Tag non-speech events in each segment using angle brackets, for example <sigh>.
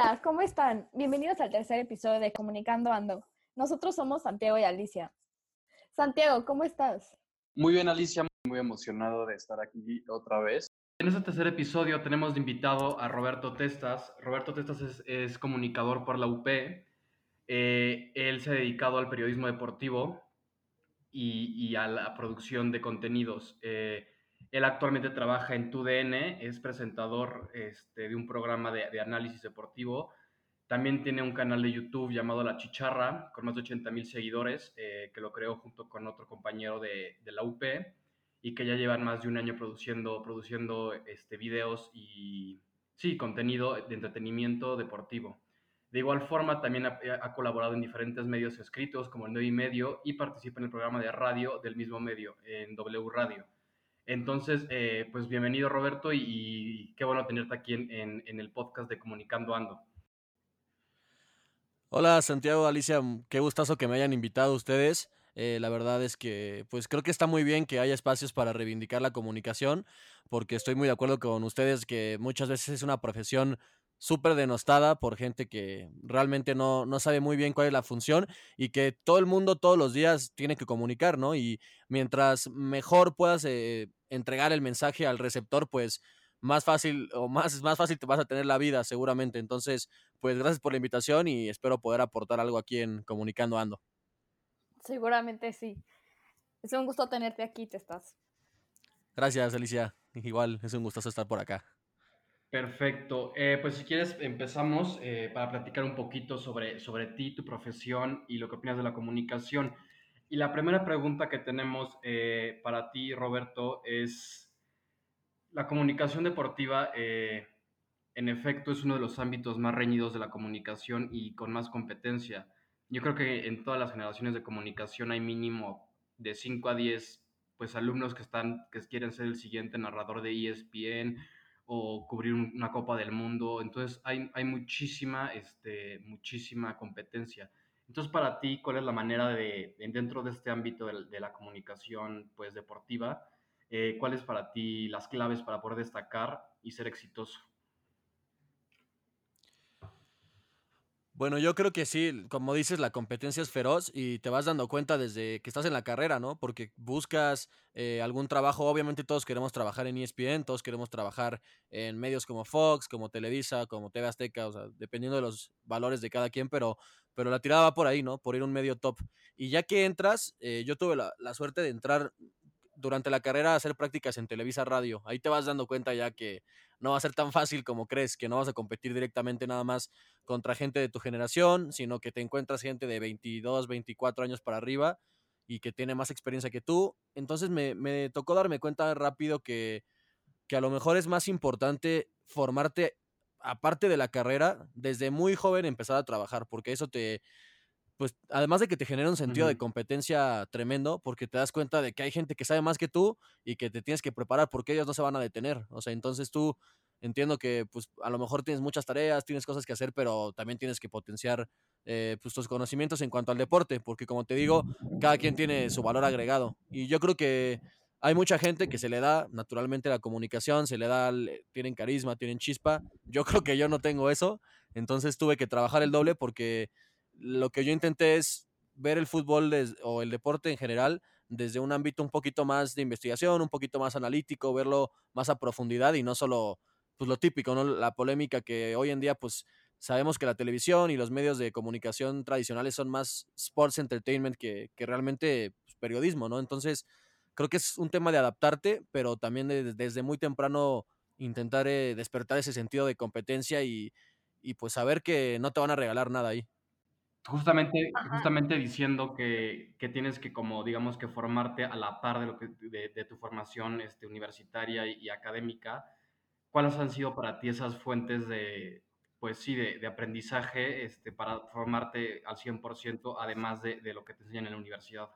Hola, ¿cómo están? Bienvenidos al tercer episodio de Comunicando Ando. Nosotros somos Santiago y Alicia. Santiago, ¿cómo estás? Muy bien, Alicia, muy emocionado de estar aquí otra vez. En este tercer episodio tenemos de invitado a Roberto Testas. Roberto Testas es, comunicador por la UP. Eh, él se ha dedicado al periodismo deportivo y, a la producción de contenidos. Eh, él actualmente trabaja en TUDN, es presentador este, de un programa de, análisis deportivo. También tiene un canal de YouTube llamado La Chicharra, con más de 80 mil seguidores, eh, que lo creó junto con otro compañero de, de, la UP y que ya llevan más de un año produciendo, produciendo este, videos y, sí, contenido de entretenimiento deportivo. De igual forma, también ha, ha, colaborado en diferentes medios escritos, como el 9 y medio, y participa en el programa de radio del mismo medio, en W Radio. Entonces, eh, pues bienvenido Roberto y, qué bueno tenerte aquí en, el podcast de Comunicando Ando. Hola Santiago, Alicia, qué gustazo que me hayan invitado ustedes. Eh, la verdad es que, pues creo que está muy bien que haya espacios para reivindicar la comunicación, porque estoy muy de acuerdo con ustedes que muchas veces es una profesión súper denostada por gente que realmente no, no, sabe muy bien cuál es la función y que todo el mundo todos los días tiene que comunicar, ¿no? Y mientras mejor puedas eh, entregar el mensaje al receptor, pues más fácil o más, más fácil te vas a tener la vida seguramente. Entonces, pues gracias por la invitación y espero poder aportar algo aquí en Comunicando Ando. Seguramente sí. Es un gusto tenerte aquí, te estás. Gracias, Alicia. Igual, es un gusto estar por acá. Perfecto. Eh, pues si quieres empezamos eh, para platicar un poquito sobre, sobre ti, tu profesión y lo que opinas de la comunicación. Y la primera pregunta que tenemos eh, para ti, Roberto, es la comunicación deportiva. en efecto, es uno de los ámbitos más reñidos de la comunicación y con más competencia. Yo creo que en todas las generaciones de comunicación hay mínimo de 5 a 10 pues, alumnos que, están, que quieren ser el siguiente narrador de ESPN o cubrir una Copa del Mundo. Entonces hay, hay muchísima, este, muchísima competencia. Entonces para ti, ¿cuál es la manera de, dentro de este ámbito de, la comunicación pues, deportiva, eh, cuáles para ti las claves para poder destacar y ser exitoso? Bueno, yo creo que sí, como dices, la competencia es feroz y te vas dando cuenta desde que estás en la carrera, ¿no? Porque buscas eh, algún trabajo, obviamente todos queremos trabajar en ESPN, todos queremos trabajar en medios como Fox, como Televisa, como TV Azteca, o sea, dependiendo de los valores de cada quien, pero, pero la tirada va por ahí, ¿no? Por ir un medio top. Y ya que entras, eh, yo tuve la suerte de entrar durante la carrera a hacer prácticas en Televisa Radio. Ahí te vas dando cuenta ya que no va a ser tan fácil como crees, que no vas a competir directamente nada más contra gente de tu generación, sino que te encuentras gente de 22, 24 años para arriba y que tiene más experiencia que tú. Entonces me, tocó darme cuenta rápido que, que a lo mejor es más importante formarte aparte de la carrera, desde muy joven empezar a trabajar, porque eso te, pues además de que te genera un sentido de competencia tremendo, porque te das cuenta de que hay gente que sabe más que tú y que te tienes que preparar porque ellos no se van a detener. O sea, entonces tú entiendo que pues a lo mejor tienes muchas tareas, tienes cosas que hacer, pero también tienes que potenciar eh, pues, tus conocimientos en cuanto al deporte, porque como te digo, cada quien tiene su valor agregado. Y yo creo que hay mucha gente que se le da naturalmente la comunicación, se le da, tienen carisma, tienen chispa. Yo creo que yo no tengo eso, entonces tuve que trabajar el doble porque lo que yo intenté es ver el fútbol o el deporte en general desde un ámbito un poquito más de investigación, un poquito más analítico, verlo más a profundidad y no solo pues lo típico, ¿no? La polémica que hoy en día pues sabemos que la televisión y los medios de comunicación tradicionales son más sports entertainment que, realmente pues, periodismo, ¿no? Entonces creo que es un tema de adaptarte, pero también desde muy temprano intentar eh, despertar ese sentido de competencia y, y pues saber que no te van a regalar nada ahí. Justamente, justamente diciendo que, que, tienes que, como digamos, que formarte a la par de, lo que, de, tu formación este, universitaria y, académica, ¿cuáles han sido para ti esas fuentes de, pues sí, de, de aprendizaje este, para formarte al 100%, además de, de lo que te enseñan en la universidad?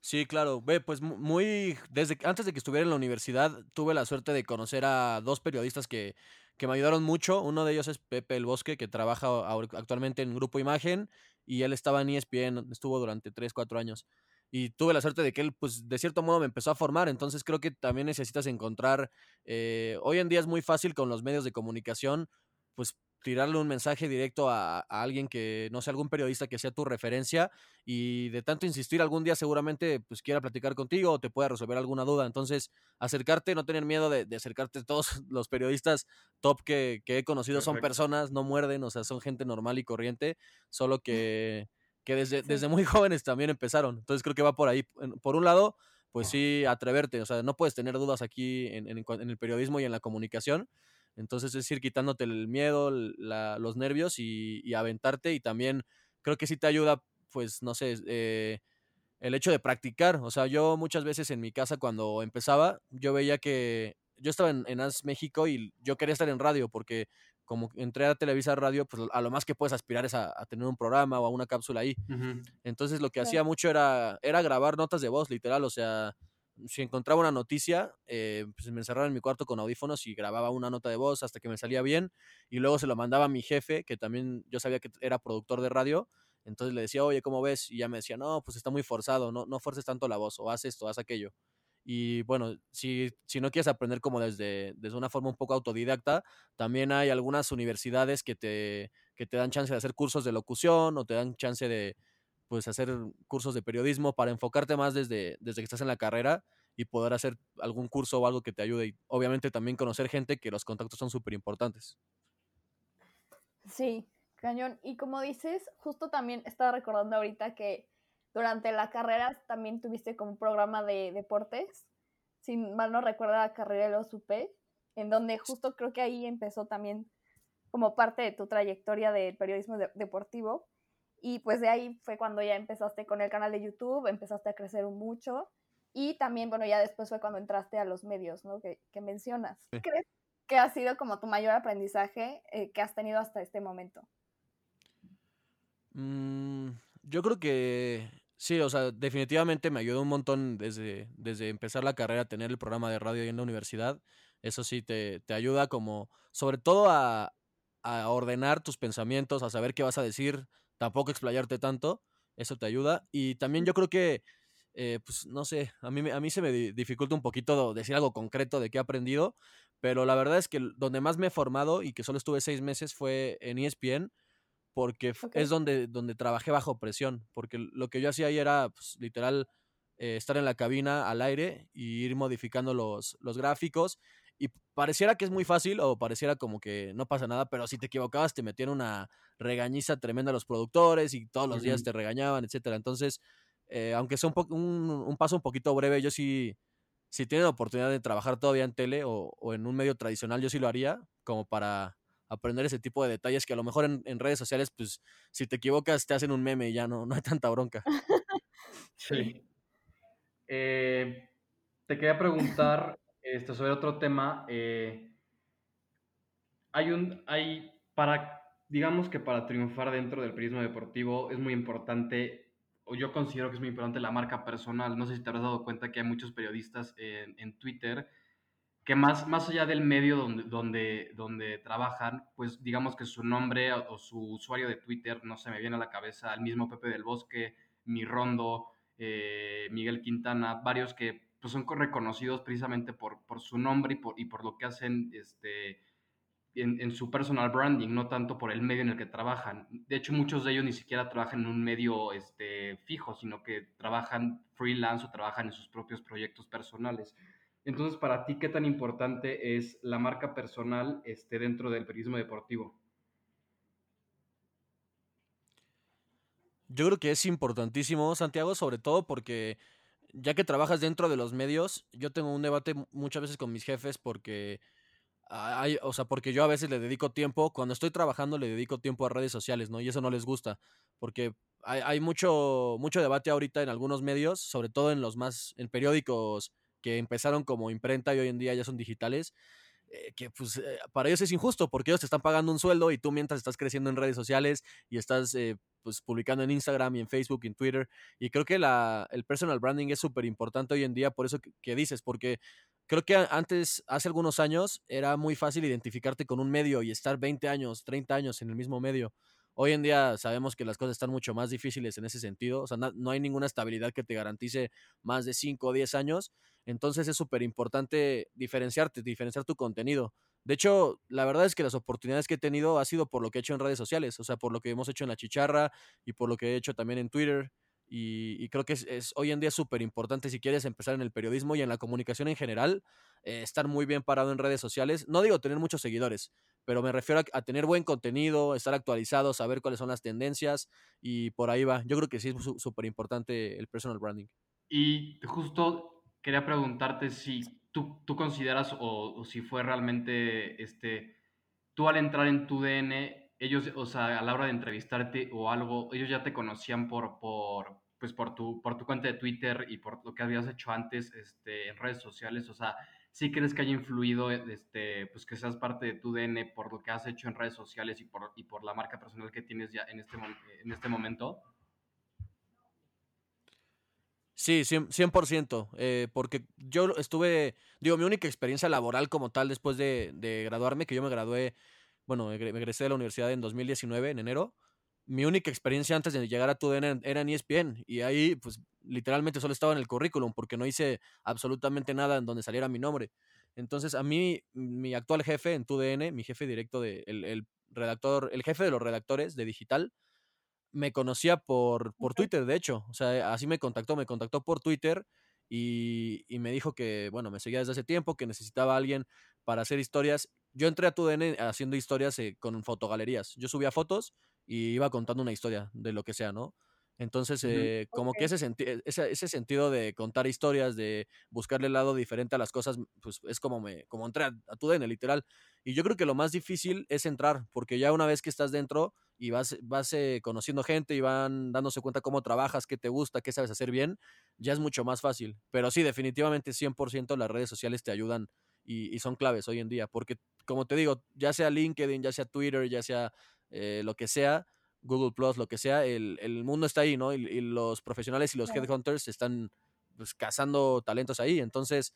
Sí, claro. Ve, pues muy desde antes de que estuviera en la universidad tuve la suerte de conocer a dos periodistas que que me ayudaron mucho. Uno de ellos es Pepe El Bosque, que trabaja actualmente en Grupo Imagen y él estaba en ESPN, estuvo durante 3, 4 años. y tuve la suerte de que él, pues, de cierto modo me empezó a formar. Entonces creo que también necesitas encontrar, eh, hoy en día es muy fácil con los medios de comunicación, pues tirarle un mensaje directo a, a, alguien que, no sé, algún periodista que sea tu referencia y de tanto insistir algún día seguramente pues quiera platicar contigo o te pueda resolver alguna duda. Entonces, acercarte, no tener miedo de, de acercarte. Todos <laughs> los periodistas top que, que he conocido Perfecto. son personas, no muerden, o sea, son gente normal y corriente, solo <laughs> que que desde, sí. desde muy <laughs> jóvenes también empezaron. Entonces creo que va por ahí. Por un lado, pues sí, atreverte, o sea, no puedes tener dudas aquí en, en, en el periodismo y en la comunicación. Entonces es ir quitándote el miedo, la, los nervios y, y, aventarte. Y también creo que sí te ayuda, pues, no sé, eh, el hecho de practicar. O sea, yo muchas veces en mi casa cuando empezaba, yo veía que yo estaba en, en AS México y yo quería estar en radio porque como entré a Televisa Radio, pues a lo más que puedes aspirar es a, a tener un programa o a una cápsula ahí. Uh -huh. Entonces lo que hacía mucho era, era grabar notas de voz, literal, o sea, si encontraba una noticia, eh, pues me encerraba en mi cuarto con audífonos y grababa una nota de voz hasta que me salía bien y luego se lo mandaba a mi jefe, que también yo sabía que era productor de radio, entonces le decía, oye, ¿cómo ves? Y ya me decía, no, pues está muy forzado, no, no forces tanto la voz, o haz esto, haz aquello. Y bueno, si, si no quieres aprender como desde, desde una forma un poco autodidacta, también hay algunas universidades que te, que te dan chance de hacer cursos de locución o te dan chance de pues, hacer cursos de periodismo para enfocarte más desde, desde que estás en la carrera y poder hacer algún curso o algo que te ayude. Y obviamente también conocer gente que los contactos son súper importantes. Sí, cañón. Y como dices, justo también estaba recordando ahorita que durante la carrera también tuviste como un programa de deportes, si mal no recuerdo la carrera de los UP, en donde justo creo que ahí empezó también como parte de tu trayectoria de periodismo de deportivo. Y pues de ahí fue cuando ya empezaste con el canal de YouTube, empezaste a crecer mucho. Y también, bueno, ya después fue cuando entraste a los medios, ¿no? Que, que mencionas. Sí. ¿Crees que ha sido como tu mayor aprendizaje eh, que has tenido hasta este momento? Mm, yo creo que sí, o sea, definitivamente me ayudó un montón desde, desde empezar la carrera a tener el programa de radio ahí en la universidad. Eso sí, te, te ayuda como, sobre todo a, a, ordenar tus pensamientos, a saber qué vas a decir, tampoco explayarte tanto, eso te ayuda. Y también yo creo que, eh, pues no sé, a mí, a mí se me dificulta un poquito decir algo concreto de qué he aprendido, pero la verdad es que donde más me he formado y que solo estuve seis meses fue en ESPN porque okay. es donde, donde trabajé bajo presión, porque lo que yo hacía ahí era pues, literal eh, estar en la cabina al aire y ir modificando los, los gráficos y pareciera que es muy fácil o pareciera como que no pasa nada, pero si te equivocabas te metían una regañiza tremenda a los productores y todos los uh -huh. días te regañaban, etcétera. Entonces, eh, aunque sea un, un, un, paso un poquito breve, yo sí, si tienen la oportunidad de trabajar todavía en tele o, o en un medio tradicional, yo sí lo haría como para aprender ese tipo de detalles que a lo mejor en, en, redes sociales, pues si te equivocas te hacen un meme y ya no, no hay tanta bronca. <laughs> Sí. Eh, te quería preguntar este, sobre otro tema. Eh, hay un, hay, para, digamos que para triunfar dentro del periodismo deportivo es muy importante, o yo considero que es muy importante la marca personal. No sé si te habrás dado cuenta que hay muchos periodistas en, en Twitter que más, más allá del medio donde, donde, donde trabajan, pues digamos que su nombre o, su usuario de Twitter, no se me viene a la cabeza, el mismo Pepe del Bosque, Mi Rondo, eh, Miguel Quintana, varios que pues, son reconocidos precisamente por, por su nombre y por, y por lo que hacen este, en, en, su personal branding, no tanto por el medio en el que trabajan. De hecho, muchos de ellos ni siquiera trabajan en un medio este, fijo, sino que trabajan freelance o trabajan en sus propios proyectos personales. Entonces, para ti, ¿qué tan importante es la marca personal este, dentro del periodismo deportivo? Yo creo que es importantísimo, Santiago, sobre todo porque ya que trabajas dentro de los medios, yo tengo un debate muchas veces con mis jefes porque hay, o sea, porque yo a veces le dedico tiempo, cuando estoy trabajando le dedico tiempo a redes sociales, ¿no? Y eso no les gusta, porque hay, hay mucho, mucho debate ahorita en algunos medios, sobre todo en los más, en periódicos que empezaron como imprenta y hoy en día ya son digitales, eh, que pues eh, para ellos es injusto porque ellos te están pagando un sueldo y tú mientras estás creciendo en redes sociales y estás eh, pues publicando en Instagram y en Facebook y en Twitter y creo que la, el personal branding es súper importante hoy en día por eso que, que, dices, porque creo que antes, hace algunos años, era muy fácil identificarte con un medio y estar 20 años, 30 años en el mismo medio. Hoy en día sabemos que las cosas están mucho más difíciles en ese sentido, o sea, no, hay ninguna estabilidad que te garantice más de 5 o 10 años, entonces es súper importante diferenciarte, diferenciar tu contenido. De hecho, la verdad es que las oportunidades que he tenido ha sido por lo que he hecho en redes sociales, o sea, por lo que hemos hecho en la chicharra y por lo que he hecho también en Twitter. Y, creo que es, hoy en día súper importante si quieres empezar en el periodismo y en la comunicación en general, eh, estar muy bien parado en redes sociales. No digo tener muchos seguidores, pero me refiero a, tener buen contenido, estar actualizado, saber cuáles son las tendencias y por ahí va. Yo creo que sí es súper importante el personal branding. Y justo quería preguntarte si tú, tú consideras o, si fue realmente, este, tú al entrar en tu DN, ellos, o sea, a la hora de entrevistarte o algo, ellos ya te conocían por, por, pues por tu, por tu cuenta de Twitter y por lo que habías hecho antes este, en redes sociales, o sea, ¿sí crees que haya influido este, pues que seas parte de tu DN por lo que has hecho en redes sociales y por, y por la marca personal que tienes ya en este, en este momento? Sí, 100%, eh, porque yo estuve, digo, mi única experiencia laboral como tal después de, de graduarme, que yo me gradué, bueno, me egresé de la universidad en 2019, en enero, mi única experiencia antes de llegar a TUDN era en ESPN y ahí pues literalmente solo estaba en el currículum porque no hice absolutamente nada en donde saliera mi nombre. Entonces a mí, mi actual jefe en TUDN, mi jefe directo de, el, redactor, el jefe de los redactores de digital, me conocía por, por Twitter, de hecho. O sea, así me contactó, me contactó por Twitter y, y, me dijo que, bueno, me seguía desde hace tiempo, que necesitaba a alguien para hacer historias. Yo entré a TUDN haciendo historias eh, con fotogalerías. Yo subía fotos y iba contando una historia de lo que sea, ¿no? Entonces, eh, como que ese, ese, ese, sentido de contar historias, de buscarle el lado diferente a las cosas, pues es como, me, como entré a, tu DN, literal. Y yo creo que lo más difícil es entrar, porque ya una vez que estás dentro y vas, vas eh, conociendo gente y van dándose cuenta cómo trabajas, qué te gusta, qué sabes hacer bien, ya es mucho más fácil. Pero sí, definitivamente 100% las redes sociales te ayudan y, y son claves hoy en día, porque como te digo, ya sea LinkedIn, ya sea Twitter, ya sea eh, lo que sea, Google Plus, lo que sea, el, el mundo está ahí, ¿no? Y, los profesionales y los headhunters están pues, cazando talentos ahí. Entonces,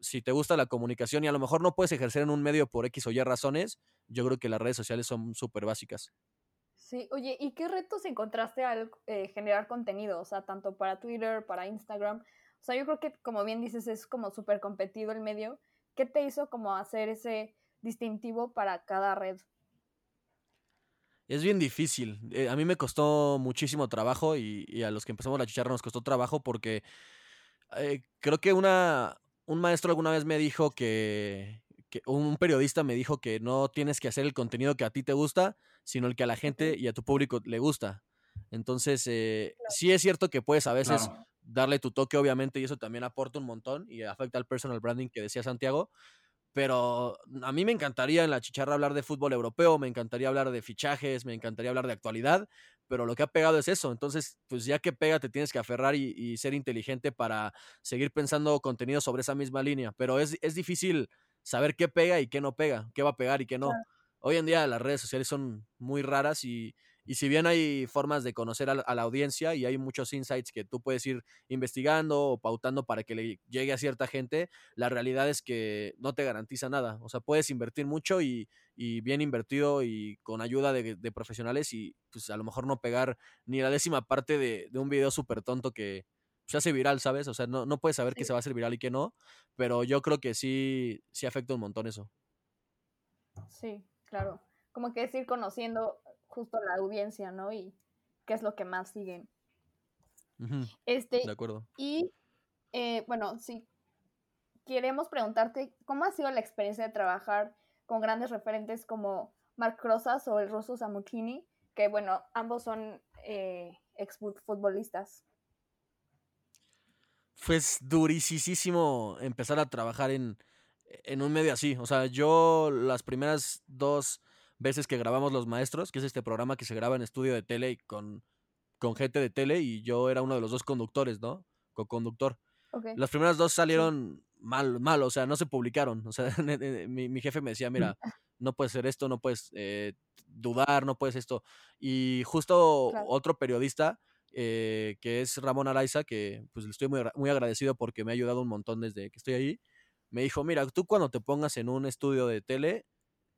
si te gusta la comunicación y a lo mejor no puedes ejercer en un medio por X o Y razones, yo creo que las redes sociales son súper básicas. Sí, oye, ¿y qué retos encontraste al eh, generar contenido? O sea, tanto para Twitter, para Instagram. O sea, yo creo que, como bien dices, es como súper competido el medio. ¿Qué te hizo como hacer ese distintivo para cada red? Es bien difícil. Eh, a mí me costó muchísimo trabajo y, a los que empezamos la chicharra nos costó trabajo porque eh, creo que una, un maestro alguna vez me dijo que, un periodista me dijo que no tienes que hacer el contenido que a ti te gusta, sino el que a la gente y a tu público le gusta. Entonces, eh, sí es cierto que puedes a veces darle tu toque, obviamente, y eso también aporta un montón y afecta al personal branding que decía Santiago, pero a mí me encantaría en la chicharra hablar de fútbol europeo, me encantaría hablar de fichajes, me encantaría hablar de actualidad, pero lo que ha pegado es eso. Entonces, pues ya que pega, te tienes que aferrar y, ser inteligente para seguir pensando contenido sobre esa misma línea. Pero es, es, difícil saber qué pega y qué no pega, qué va a pegar y qué no. Hoy en día las redes sociales son muy raras y, y si bien hay formas de conocer a la, audiencia y hay muchos insights que tú puedes ir investigando o pautando para que le llegue a cierta gente, la realidad es que no te garantiza nada. O sea, puedes invertir mucho y, bien invertido y con ayuda de, profesionales y pues a lo mejor no pegar ni la décima parte de, un video súper tonto que se hace viral, ¿sabes? O sea, no, no puedes saber que se va a hacer viral y que no, pero yo creo que sí, sí afecta un montón eso. Sí, claro. Como que es ir conociendo justo la audiencia, ¿no? Y qué es lo que más siguen. Este, de acuerdo. Y eh, bueno, sí, queremos preguntarte cómo ha sido la experiencia de trabajar con grandes referentes como Mark Rosas o el ruso Samuchini, que bueno, ambos son eh, exfutbolistas. Fue durísimo empezar a trabajar en, en un medio así. O sea, yo las primeras dos veces que grabamos Los Maestros, que es este programa que se graba en estudio de tele y con, con gente de tele, y yo era uno de los dos conductores, ¿no? Co-conductor. Las primeras dos salieron mal, mal, o sea, no se publicaron. O sea, <laughs> mi, jefe me decía, mira, no puedes hacer esto, no puedes eh, dudar, no puedes esto. Y justo otro periodista, eh, que es Ramón Araiza, que pues le estoy muy, muy agradecido porque me ha ayudado un montón desde que estoy ahí, me dijo, mira, tú cuando te pongas en un estudio de tele,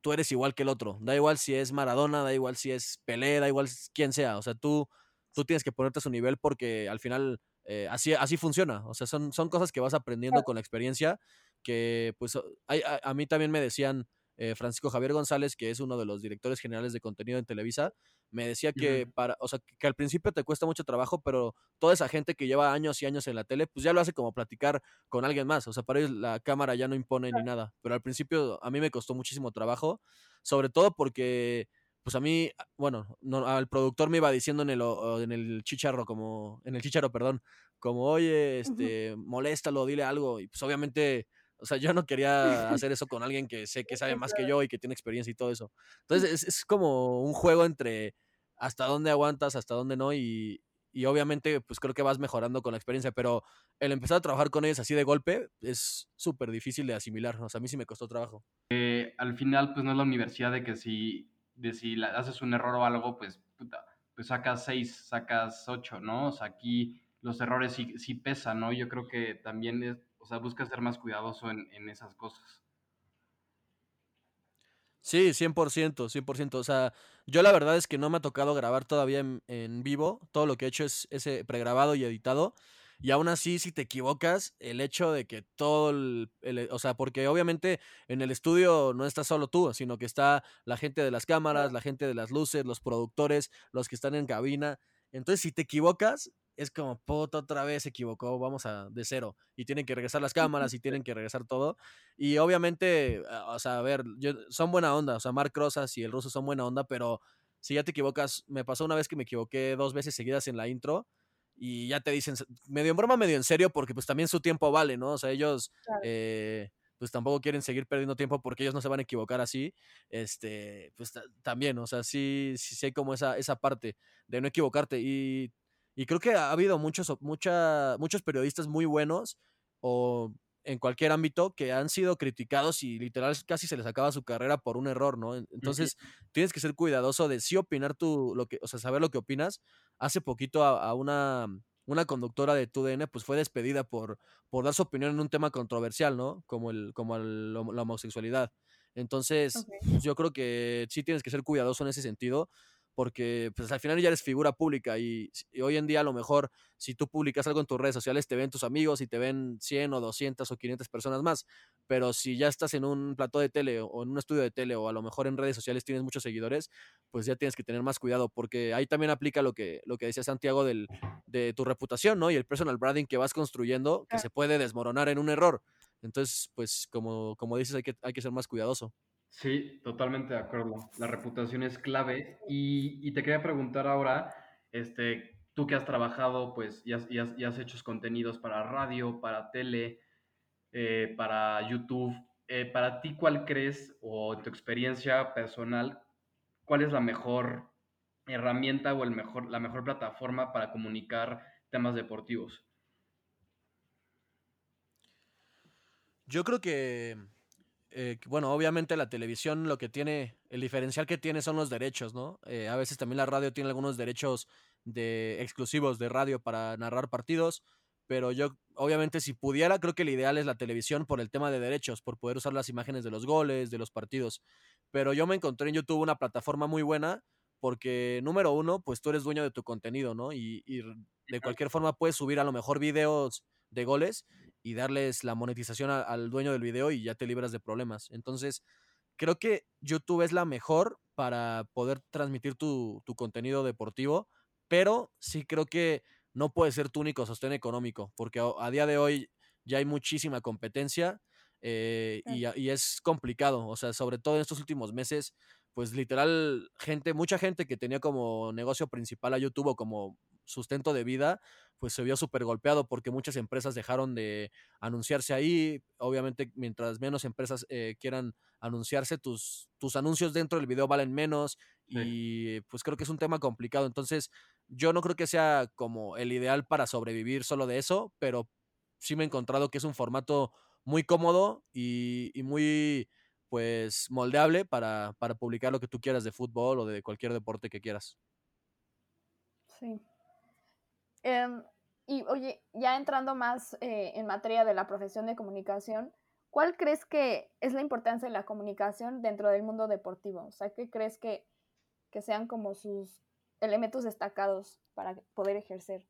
tú eres igual que el otro. Da igual si es Maradona, da igual si es Pelé, da igual quien sea. O sea, tú, tú tienes que ponerte a su nivel porque al final eh, así, así funciona. O sea, son, son cosas que vas aprendiendo con la experiencia que pues a, a, mí también me decían eh, Francisco Javier González, que es uno de los directores generales de contenido en Televisa, me decía que para, o sea, que al principio te cuesta mucho trabajo, pero toda esa gente que lleva años y años en la tele, pues ya lo hace como platicar con alguien más. O sea, para ellos la cámara ya no impone ni nada. Pero al principio a mí me costó muchísimo trabajo, sobre todo porque pues a mí, bueno, no, al productor me iba diciendo en el, en el chicharro, como, en el chicharro, perdón, como, oye, este, moléstalo, dile algo. Y pues obviamente o sea, yo no quería hacer eso con alguien que sé <laughs> que sabe más que yo y que tiene experiencia y todo eso. Entonces es, como un juego entre hasta dónde aguantas, hasta dónde no y, y, obviamente pues creo que vas mejorando con la experiencia, pero el empezar a trabajar con ellos así de golpe es súper difícil de asimilar. O sea, a mí sí me costó trabajo. Eh, al final pues no es la universidad de que si, de si haces un error o algo, pues puta, pues sacas seis, sacas ocho, ¿no? O sea, aquí los errores sí, sí pesan, ¿no? Yo creo que también es, o sea, busca ser más cuidadoso en, en esas cosas. Sí, 100%, 100%. O sea, yo la verdad es que no me ha tocado grabar todavía en, en vivo. Todo lo que he hecho es ese pregrabado y editado. Y aún así, si te equivocas, el hecho de que todo el, O sea, porque obviamente en el estudio no estás solo tú, sino que está la gente de las cámaras, la gente de las luces, los productores, los que están en cabina. Entonces, si te equivocas, es como, puto, otra vez se equivocó, vamos a de cero. Y tienen que regresar las cámaras y tienen que regresar todo. Y obviamente, ah, o sea, a ver, yo, son buena onda, o sea, Mark Rosas y el ruso son buena onda, pero si ya te equivocas, me pasó una vez que me equivoqué dos veces seguidas en la intro y ya te dicen, medio en broma, medio en serio, porque pues también su tiempo vale, ¿no? O sea, ellos... Eh, pues tampoco quieren seguir perdiendo tiempo porque ellos no se van a equivocar así, este, pues también, o sea, sí, sí sé como esa, esa parte de no equivocarte y y creo que ha habido muchos, mucha, muchos periodistas muy buenos o en cualquier ámbito que han sido criticados y literal casi se les acaba su carrera por un error, ¿no? Entonces tienes que ser cuidadoso de sí opinar tú, lo que, o sea, saber lo que opinas. Hace poquito a, una, una conductora de TUDN pues fue despedida por, por dar su opinión en un tema controversial, ¿no? Como, el, como la homosexualidad. Entonces, yo creo que sí tienes que ser cuidadoso en ese sentido porque pues al final ya eres figura pública y, hoy en día a lo mejor si tú publicas algo en tus redes sociales te ven tus amigos y te ven 100 o 200 o 500 personas más, pero si ya estás en un plató de tele o en un estudio de tele o a lo mejor en redes sociales tienes muchos seguidores, pues ya tienes que tener más cuidado porque ahí también aplica lo que, lo que decía Santiago del, de tu reputación, ¿no? Y el personal branding que vas construyendo que se puede desmoronar en un error. Entonces, pues como, como dices, hay que, hay que ser más cuidadoso. Sí, totalmente de acuerdo. La reputación es clave. Y, te quería preguntar ahora, este, tú que has trabajado, pues, y has, has, hecho contenidos para radio, para tele, eh, para YouTube, eh, para ti, ¿cuál crees, o en tu experiencia personal, cuál es la mejor herramienta o el mejor, la mejor plataforma para comunicar temas deportivos? Yo creo que eh, bueno, obviamente la televisión lo que tiene, el diferencial que tiene son los derechos, ¿no? Eh, a veces también la radio tiene algunos derechos de exclusivos de radio para narrar partidos, pero yo obviamente si pudiera creo que el ideal es la televisión por el tema de derechos, por poder usar las imágenes de los goles, de los partidos. Pero yo me encontré en YouTube una plataforma muy buena porque número uno, pues tú eres dueño de tu contenido, ¿no? Y, y de cualquier forma puedes subir a lo mejor videos de goles y darles la monetización al dueño del video y ya te libras de problemas. Entonces, creo que YouTube es la mejor para poder transmitir tu, contenido deportivo, pero sí creo que no puede ser tu único sostén económico, porque a, día de hoy ya hay muchísima competencia eh, y, y, es complicado, o sea, sobre todo en estos últimos meses, pues literal, gente, mucha gente que tenía como negocio principal a YouTube o como sustento de vida, pues se vio súper golpeado porque muchas empresas dejaron de anunciarse ahí. Obviamente, mientras menos empresas eh, quieran anunciarse, tus, tus anuncios dentro del video valen menos y pues creo que es un tema complicado. Entonces, yo no creo que sea como el ideal para sobrevivir solo de eso, pero sí me he encontrado que es un formato muy cómodo y, y muy pues moldeable para, para publicar lo que tú quieras de fútbol o de cualquier deporte que quieras. Sí. Em, y oye, ya entrando más eh, en materia de la profesión de comunicación, ¿cuál crees que es la importancia de la comunicación dentro del mundo deportivo? O sea, ¿qué crees que, que sean como sus elementos destacados para poder ejercer?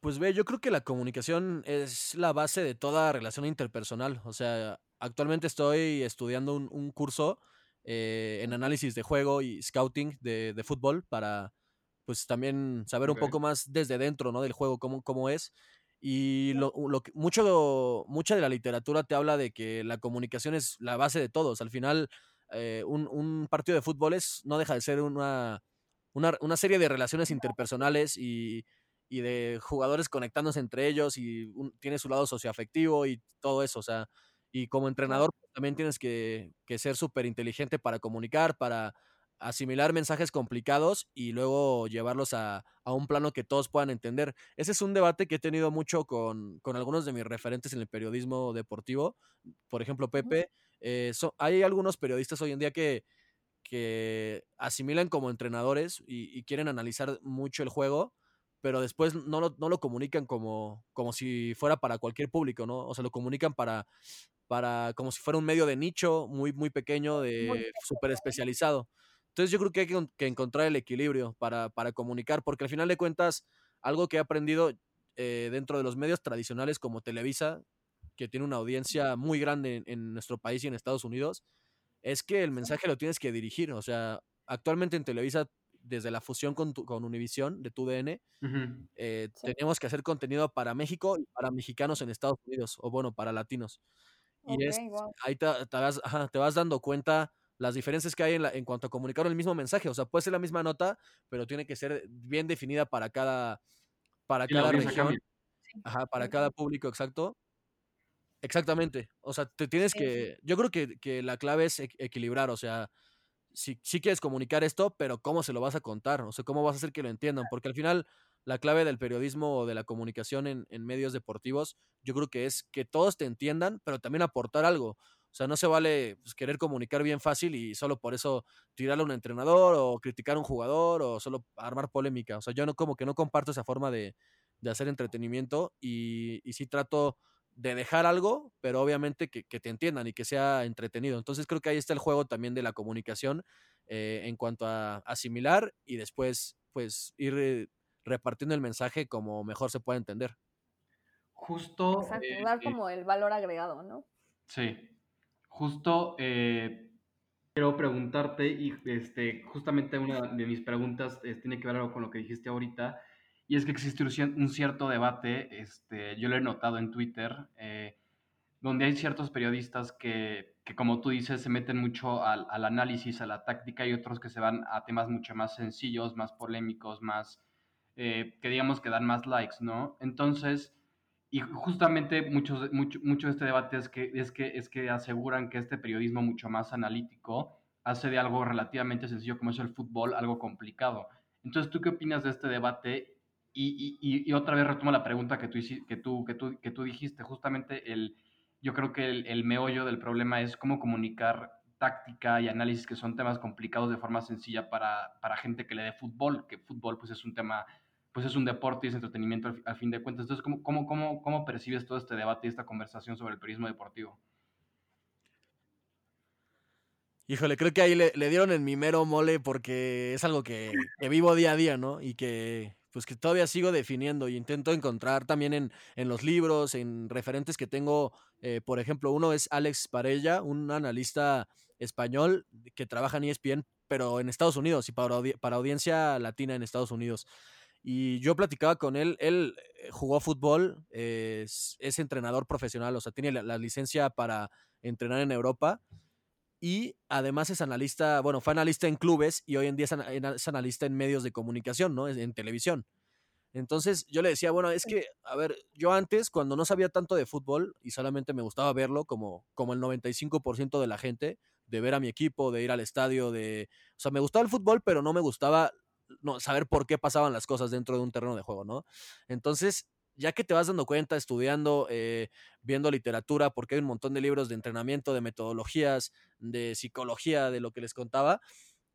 Pues ve, yo creo que la comunicación es la base de toda relación interpersonal. O sea, actualmente estoy estudiando un, curso eh, en análisis de juego y scouting de, de, fútbol para pues también saber okay. un poco más desde dentro ¿no? del juego, cómo, cómo es. Y lo, lo, mucho, mucha de la literatura te habla de que la comunicación es la base de todos. Al final, eh, un, un, partido de fútbol es, no deja de ser una, una, una serie de relaciones interpersonales y, y, de jugadores conectándose entre ellos y un, tiene su lado socioafectivo y todo eso. O sea, y como entrenador también tienes que, que ser súper inteligente para comunicar, para asimilar mensajes complicados y luego llevarlos a, a, un plano que todos puedan entender. Ese es un debate que he tenido mucho con, con algunos de mis referentes en el periodismo deportivo. Por ejemplo, Pepe. Eh, so, hay algunos periodistas hoy en día que, que asimilan como entrenadores y, y, quieren analizar mucho el juego, pero después no lo, no lo comunican como, como si fuera para cualquier público, ¿no? O sea, lo comunican para, para como si fuera un medio de nicho muy, muy pequeño, de súper especializado. Entonces yo creo que hay que, que encontrar el equilibrio para, para, comunicar, porque al final de cuentas, algo que he aprendido eh, dentro de los medios tradicionales como Televisa, que tiene una audiencia muy grande en, en, nuestro país y en Estados Unidos, es que el mensaje lo tienes que dirigir. O sea, actualmente en Televisa, desde la fusión con, tu, con Univision de TUDN, uh -huh. eh, sí. que hacer contenido para México y para mexicanos en Estados Unidos, o bueno, para latinos. Y es, wow. ahí te, te, vas, ajá, te vas dando cuenta las diferencias que hay en, la, en, cuanto a comunicar el mismo mensaje. O sea, puede ser la misma nota, pero tiene que ser bien definida para cada, para cada región. Ajá, para cada público, exacto. Exactamente. O sea, te tienes sí, que. Yo creo que, que, la clave es equilibrar. O sea, si, si quieres comunicar esto, pero ¿cómo se lo vas a contar? O sea, ¿cómo vas a hacer que lo entiendan? Porque al final, la clave del periodismo o de la comunicación en, en medios deportivos, yo creo que es que todos te entiendan, pero también aportar algo. O sea, no se vale pues, querer comunicar bien fácil y solo por eso tirarle a un entrenador o criticar a un jugador o solo armar polémica. O sea, yo no como que no comparto esa forma de, de hacer entretenimiento y, y, sí trato de dejar algo, pero obviamente que, que, te entiendan y que sea entretenido. Entonces creo que ahí está el juego también de la comunicación eh, en cuanto a asimilar y después pues ir repartiendo el mensaje como mejor se pueda entender. Justo. Exacto, eh, dar como eh, el valor agregado, ¿no? Sí, Justo eh, quiero preguntarte, y este, justamente una de mis preguntas eh, tiene que ver algo con lo que dijiste ahorita, y es que existe un cierto debate, este, yo lo he notado en Twitter, eh, donde hay ciertos periodistas que, que, como tú dices, se meten mucho al, al, análisis, a la táctica, y otros que se van a temas mucho más sencillos, más polémicos, más, eh, que digamos que dan más likes, ¿no? Entonces, y justamente muchos, mucho, mucho de este debate es que, es, que, es que aseguran que este periodismo mucho más analítico hace de algo relativamente sencillo como es el fútbol algo complicado. Entonces, ¿tú qué opinas de este debate? Y, y, y otra vez retomo la pregunta que tú, que tú, que tú, que tú dijiste. Justamente, el, yo creo que el, meollo del problema es cómo comunicar táctica y análisis, que son temas complicados de forma sencilla para, para gente que le dé fútbol, que fútbol pues es un tema pues es un deporte y es entretenimiento al, fin de cuentas. Entonces, ¿cómo, cómo, cómo, ¿cómo percibes todo este debate y esta conversación sobre el periodismo deportivo? Híjole, creo que ahí le, dieron en mi mero mole porque es algo que, vivo día a día, ¿no? Y que pues que todavía sigo definiendo y intento encontrar también en, en los libros, en referentes que tengo, eh, por ejemplo, uno es Alex Parella, un analista español que trabaja en ESPN, pero en Estados Unidos y para audiencia latina en Estados Unidos. Y yo platicaba con él, él eh, jugó fútbol, eh, es, es, entrenador profesional, o sea, tiene la, la, licencia para entrenar en Europa y además es analista, bueno, fue analista en clubes y hoy en día es, es analista en medios de comunicación, ¿no? En, en televisión. Entonces yo le decía, bueno, es que, a ver, yo antes, cuando no sabía tanto de fútbol y solamente me gustaba verlo, como, como el 95% de la gente, de ver a mi equipo, de ir al estadio, de... O sea, me gustaba el fútbol, pero no me gustaba no, saber por qué pasaban las cosas dentro de un terreno de juego, ¿no? Entonces, ya que te vas dando cuenta, estudiando, eh, viendo literatura, porque hay un montón de libros de entrenamiento, de metodologías, de psicología, de lo que les contaba,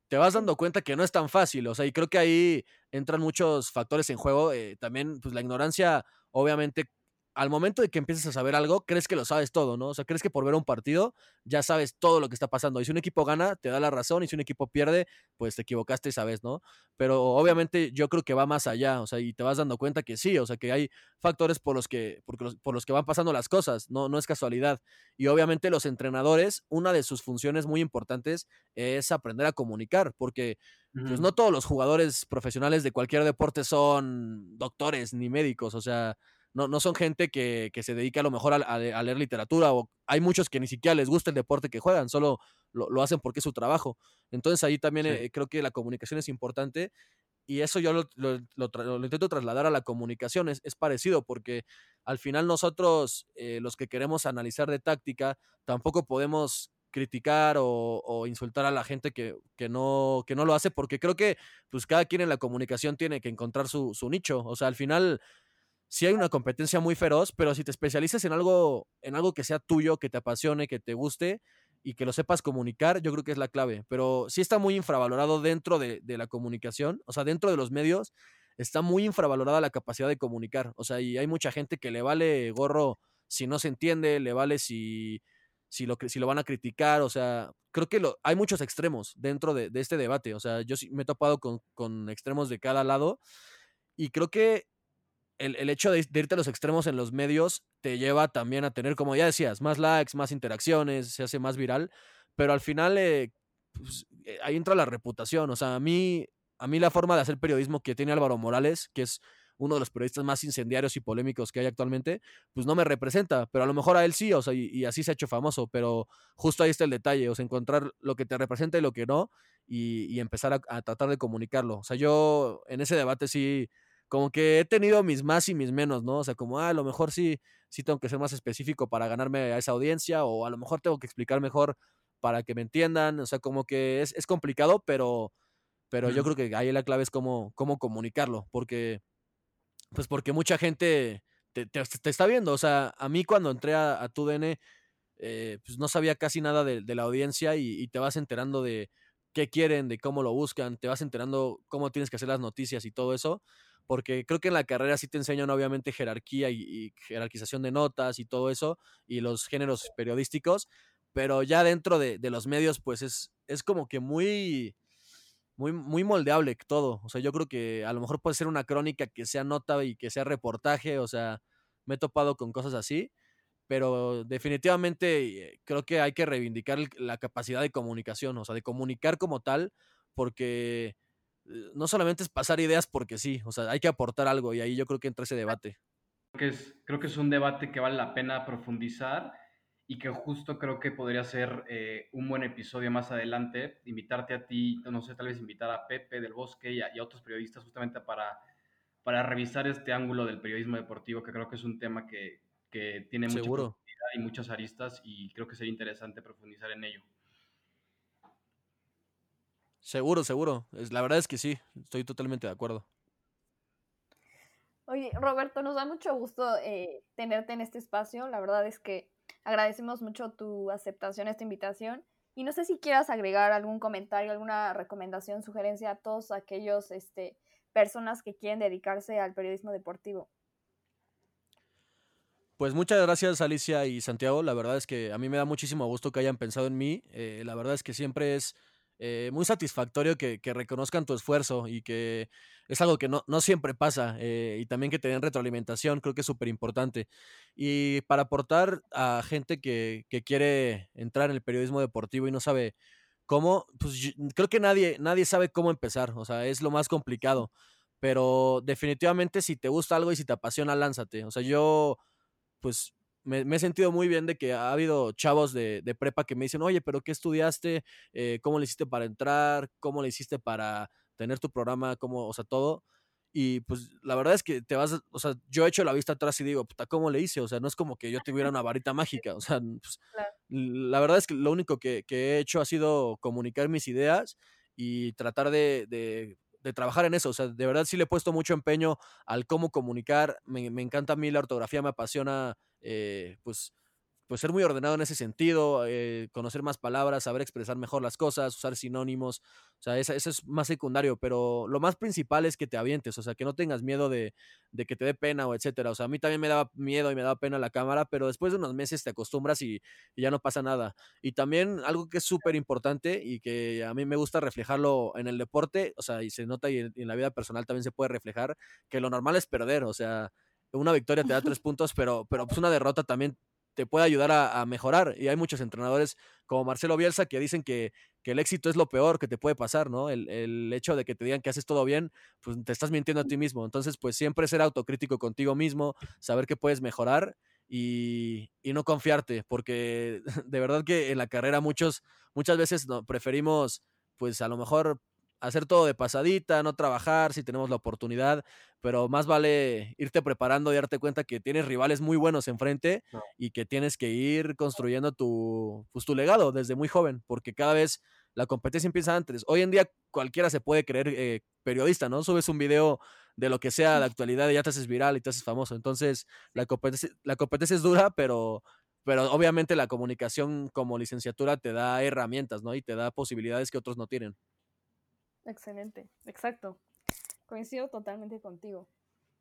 te vas dando cuenta que no es tan fácil, o sea, y creo que ahí entran muchos factores en juego, eh, también, pues la ignorancia, obviamente, al momento de que empieces a saber algo, crees que lo sabes todo, ¿no? O sea, crees que por ver un partido ya sabes todo lo que está pasando. Y si un equipo gana, te da la razón, y si un equipo pierde, pues te equivocaste y sabes, ¿no? Pero obviamente yo creo que va más allá, o sea, y te vas dando cuenta que sí, o sea, que hay factores por los que, por los, por los que van pasando las cosas, no, no es casualidad. Y obviamente los entrenadores, una de sus funciones muy importantes es aprender a comunicar, porque pues no todos los jugadores profesionales de cualquier deporte son doctores ni médicos, o sea, no, no son gente que, se dedica a lo mejor a, leer literatura o hay muchos que ni siquiera les gusta el deporte que juegan, solo lo, hacen porque es su trabajo. Entonces ahí también eh, creo que la comunicación es importante y eso yo lo, intento trasladar a la comunicación, es, parecido porque al final nosotros eh, los que queremos analizar de táctica tampoco podemos criticar o, insultar a la gente que, no, que no lo hace, porque creo que pues cada quien en la comunicación tiene que encontrar su, su nicho. O sea, al final sí hay una competencia muy feroz, pero si te especializas en algo, en algo que sea tuyo, que te apasione, que te guste y que lo sepas comunicar, yo creo que es la clave. Pero sí está muy infravalorado dentro de, de la comunicación, o sea, dentro de los medios está muy infravalorada la capacidad de comunicar. O sea, y hay mucha gente que le vale gorro si no se entiende, le vale si, si, lo, si lo van a criticar. O sea, creo que hay muchos extremos dentro de, de, este debate. O sea, yo me he topado con, con extremos de cada lado. Y creo que el, hecho de, irte a los extremos en los medios te lleva también a tener, como ya decías, más likes, más interacciones, se hace más viral, pero al final eh, pues, eh, ahí entra la reputación. O sea, a mí, a mí la forma de hacer periodismo que tiene Álvaro Morales, que es uno de los periodistas más incendiarios y polémicos que hay actualmente, pues no me representa, pero a lo mejor a él sí, o sea, y, así se ha hecho famoso, pero justo ahí está el detalle, o sea, encontrar lo que te representa y lo que no, y, empezar a, a, tratar de comunicarlo. O sea, yo en ese debate sí, como que he tenido mis más y mis menos, ¿no? O sea, como, ah, a lo mejor sí, sí tengo que ser más específico para ganarme a esa audiencia, o a lo mejor tengo que explicar mejor para que me entiendan, o sea, como que es, es complicado, pero, pero yo creo que ahí la clave es cómo, cómo comunicarlo, porque, pues porque mucha gente te, te, está viendo, o sea, a mí cuando entré a, a TUDN, eh, pues no sabía casi nada de, de la audiencia y, y, te vas enterando de qué quieren, de cómo lo buscan, te vas enterando cómo tienes que hacer las noticias y todo eso porque creo que en la carrera sí te enseñan obviamente jerarquía y, jerarquización de notas y todo eso, y los géneros periodísticos, pero ya dentro de, los medios, pues es, es como que muy, muy, muy moldeable todo. O sea, yo creo que a lo mejor puede ser una crónica que sea nota y que sea reportaje, o sea, me he topado con cosas así, pero definitivamente eh, creo que hay que reivindicar la capacidad de comunicación, o sea, de comunicar como tal, porque no solamente es pasar ideas porque sí, o sea, hay que aportar algo y ahí yo creo que entra ese debate. Creo que es, creo que es un debate que vale la pena profundizar y que justo creo que podría ser eh, un buen episodio más adelante, invitarte a ti, no sé, tal vez invitar a Pepe del Bosque y a, otros periodistas justamente para, para revisar este ángulo del periodismo deportivo, que creo que es un tema que, que tiene mucha profundidad y muchas aristas y creo que sería interesante profundizar en ello. Seguro, seguro. la verdad es que sí, estoy totalmente de acuerdo. Oye, Roberto, nos da mucho gusto eh, tenerte en este espacio. La verdad es que agradecemos mucho tu aceptación a esta invitación. Y no sé si quieras agregar algún comentario, alguna recomendación, sugerencia a todos aquellos este, personas que quieren dedicarse al periodismo deportivo. Pues muchas gracias Alicia y Santiago. La verdad es que a mí me da muchísimo gusto que hayan pensado en mí. Eh, la verdad es que siempre es eh, muy satisfactorio que, reconozcan tu esfuerzo y que es algo que no, siempre pasa eh, y también que te den retroalimentación, creo que es súper importante. Y para aportar a gente que, quiere entrar en el periodismo deportivo y no sabe cómo, pues creo que nadie, nadie sabe cómo empezar, o sea, es lo más complicado, pero definitivamente si te gusta algo y si te apasiona, lánzate. O sea, yo pues me, he sentido muy bien de que ha habido chavos de, prepa que me dicen, oye, pero ¿qué estudiaste? Eh, ¿Cómo le hiciste para entrar? ¿Cómo le hiciste para tener tu programa? ¿Cómo, o sea, todo? Y pues la verdad es que te vas, o sea, yo he hecho la vista atrás y digo, puta, ¿cómo le hice? O sea, no es como que yo tuviera una varita mágica. O sea, pues, <laughs> la verdad es que lo único que, he hecho ha sido comunicar mis ideas y tratar de, de, trabajar en eso. O sea, de verdad sí le he puesto mucho empeño al cómo comunicar. Me, me encanta a mí la ortografía, me apasiona eh, pues pues ser muy ordenado en ese sentido, eh, conocer más palabras, saber expresar mejor las cosas, usar sinónimos, o sea, eso, es más secundario, pero lo más principal es que te avientes, o sea, que no tengas miedo de, de, que te dé pena o etcétera. O sea, a mí también me daba miedo y me daba pena la cámara, pero después de unos meses te acostumbras y, y ya no pasa nada. Y también algo que es súper importante y que a mí me gusta reflejarlo en el deporte, o sea, y se nota y en, y en la vida personal también se puede reflejar, que lo normal es perder, o sea, una victoria te da tres <laughs> puntos, pero, pero pues una derrota también puede ayudar a, a, mejorar. Y hay muchos entrenadores como Marcelo Bielsa que dicen que, que, el éxito es lo peor que te puede pasar, ¿no? El, el, hecho de que te digan que haces todo bien, pues te estás mintiendo a ti mismo. Entonces, pues siempre ser autocrítico contigo mismo, saber que puedes mejorar y, y no confiarte, porque <laughs> de verdad que en la carrera muchos, muchas veces no, preferimos, pues a lo mejor hacer todo de pasadita, no trabajar si tenemos la oportunidad, pero más vale irte preparando y darte cuenta que tienes rivales muy buenos enfrente no. y que tienes que ir construyendo tu, pues, tu legado desde muy joven, porque cada vez la competencia empieza antes. Hoy en día cualquiera se puede creer eh, periodista, ¿no? Subes un video de lo que sea de actualidad y ya te haces viral y te haces famoso. Entonces, la competencia, la competencia es dura, pero, pero obviamente la comunicación como licenciatura te da herramientas, ¿no? Y te da posibilidades que otros no tienen. Excelente, exacto. Coincido totalmente contigo.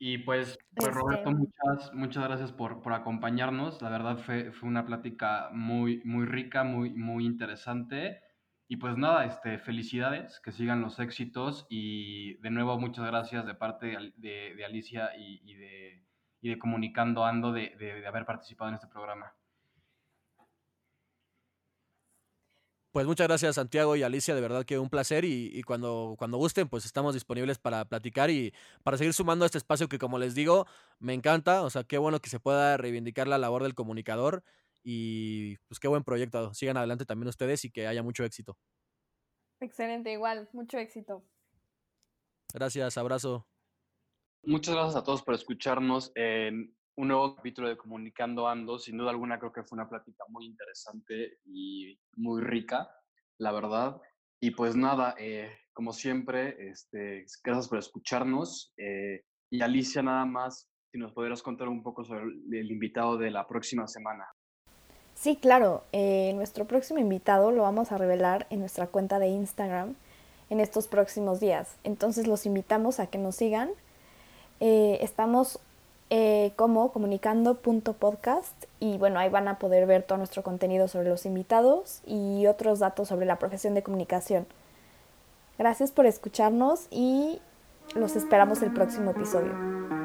Y pues, pues este... Roberto, muchas, muchas gracias por, por acompañarnos. La verdad fue, fue, una plática muy, muy rica, muy, muy interesante. Y pues nada, este, felicidades, que sigan los éxitos y de nuevo muchas gracias de parte de, de, de Alicia y, y, de, y, de, Comunicando Ando de, de haber participado en este programa. Pues muchas gracias Santiago y Alicia, de verdad que un placer y, y, cuando, cuando gusten pues estamos disponibles para platicar y para seguir sumando a este espacio que como les digo me encanta, o sea, qué bueno que se pueda reivindicar la labor del comunicador y pues qué buen proyecto, sigan adelante también ustedes y que haya mucho éxito. Excelente, igual, mucho éxito. Gracias, abrazo. Muchas gracias a todos por escucharnos en un nuevo capítulo de Comunicando Ando. Sin duda alguna creo que fue una plática muy interesante y muy rica, la verdad. Y pues nada, eh, como siempre, este, gracias por escucharnos. Eh, y Alicia, nada más, si nos pudieras contar un poco sobre el, invitado de la próxima semana. Sí, claro. Eh, nuestro próximo invitado lo vamos a revelar en nuestra cuenta de Instagram en estos próximos días. Entonces los invitamos a que nos sigan. Eh, estamos eh, como comunicando.podcast y bueno, ahí van a poder ver todo nuestro contenido sobre los invitados y otros datos sobre la profesión de comunicación. Gracias por escucharnos y los esperamos el próximo episodio.